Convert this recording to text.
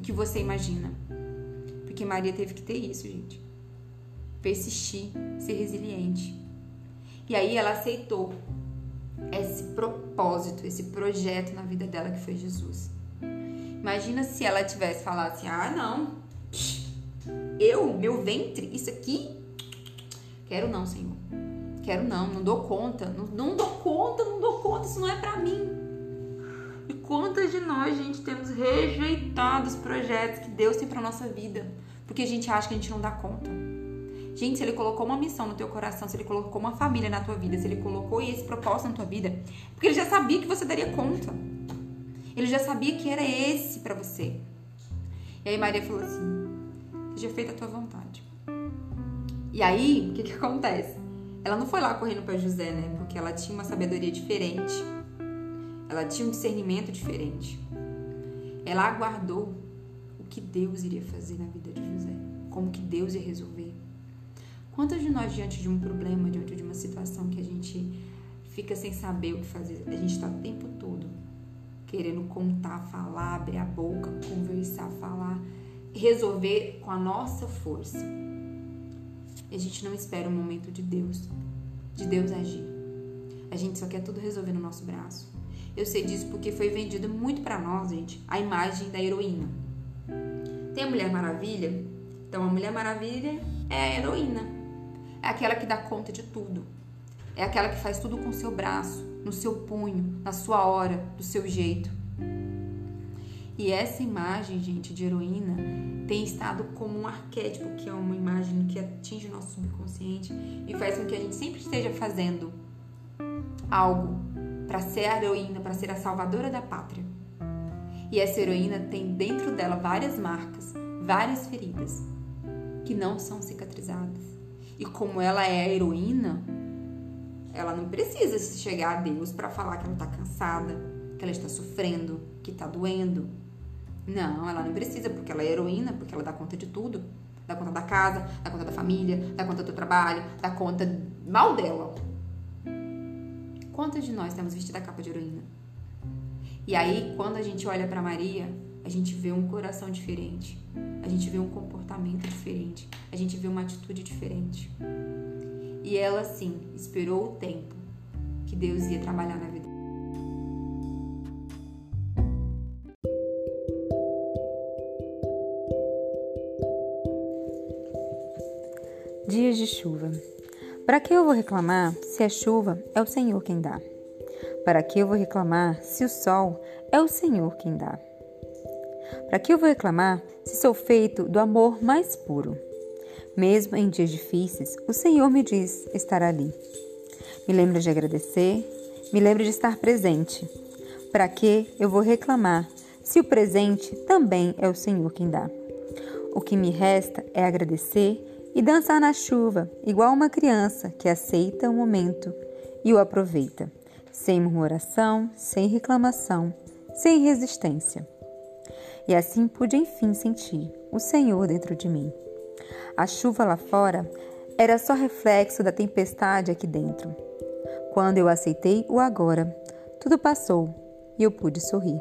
do que você imagina. Porque Maria teve que ter isso, gente. Persistir, ser resiliente. E aí ela aceitou esse propósito, esse projeto na vida dela que foi Jesus. Imagina se ela tivesse falado assim: ah, não, eu, meu ventre, isso aqui, quero não, Senhor. Quero não, não dou conta, não, não dou conta, não dou conta, isso não é para mim. De nós, gente, temos rejeitado os projetos que Deus tem para nossa vida, porque a gente acha que a gente não dá conta. Gente, se ele colocou uma missão no teu coração, se ele colocou uma família na tua vida, se ele colocou esse propósito na tua vida, porque ele já sabia que você daria conta. Ele já sabia que era esse para você. E aí Maria falou assim: seja feita a tua vontade. E aí, o que que acontece? Ela não foi lá correndo para José, né? Porque ela tinha uma sabedoria diferente. Ela tinha um discernimento diferente. Ela aguardou o que Deus iria fazer na vida de José, como que Deus ia resolver. Quantos de nós, diante de um problema, diante de uma situação que a gente fica sem saber o que fazer, a gente está o tempo todo querendo contar, falar, abrir a boca, conversar, falar, resolver com a nossa força. E a gente não espera o momento de Deus, de Deus agir. A gente só quer tudo resolver no nosso braço. Eu sei disso porque foi vendido muito para nós, gente, a imagem da heroína. Tem a Mulher Maravilha? Então a Mulher Maravilha é a heroína é aquela que dá conta de tudo. É aquela que faz tudo com seu braço, no seu punho, na sua hora, do seu jeito. E essa imagem, gente, de heroína tem estado como um arquétipo, que é uma imagem que atinge o nosso subconsciente e faz com que a gente sempre esteja fazendo algo para ser a heroína, para ser a salvadora da pátria. E essa heroína tem dentro dela várias marcas, várias feridas que não são cicatrizadas. E como ela é a heroína, ela não precisa chegar a Deus para falar que ela está cansada, que ela está sofrendo, que está doendo. Não, ela não precisa, porque ela é heroína, porque ela dá conta de tudo. Dá conta da casa, dá conta da família, dá conta do trabalho, dá conta mal dela. Quantas de nós temos vestido a capa de heroína? E aí, quando a gente olha para Maria, a gente vê um coração diferente, a gente vê um comportamento diferente, a gente vê uma atitude diferente. E ela, sim, esperou o tempo que Deus ia trabalhar na vida. Dias de chuva. Para que eu vou reclamar se a chuva é o Senhor quem dá? Para que eu vou reclamar se o sol é o Senhor quem dá? Para que eu vou reclamar se sou feito do amor mais puro? Mesmo em dias difíceis, o Senhor me diz estar ali. Me lembra de agradecer, me lembra de estar presente. Para que eu vou reclamar se o presente também é o Senhor quem dá? O que me resta é agradecer e dançar na chuva, igual uma criança que aceita o momento e o aproveita, sem murmuração, sem reclamação, sem resistência e assim pude enfim sentir o Senhor dentro de mim. A chuva lá fora era só reflexo da tempestade aqui dentro. Quando eu aceitei o agora, tudo passou e eu pude sorrir.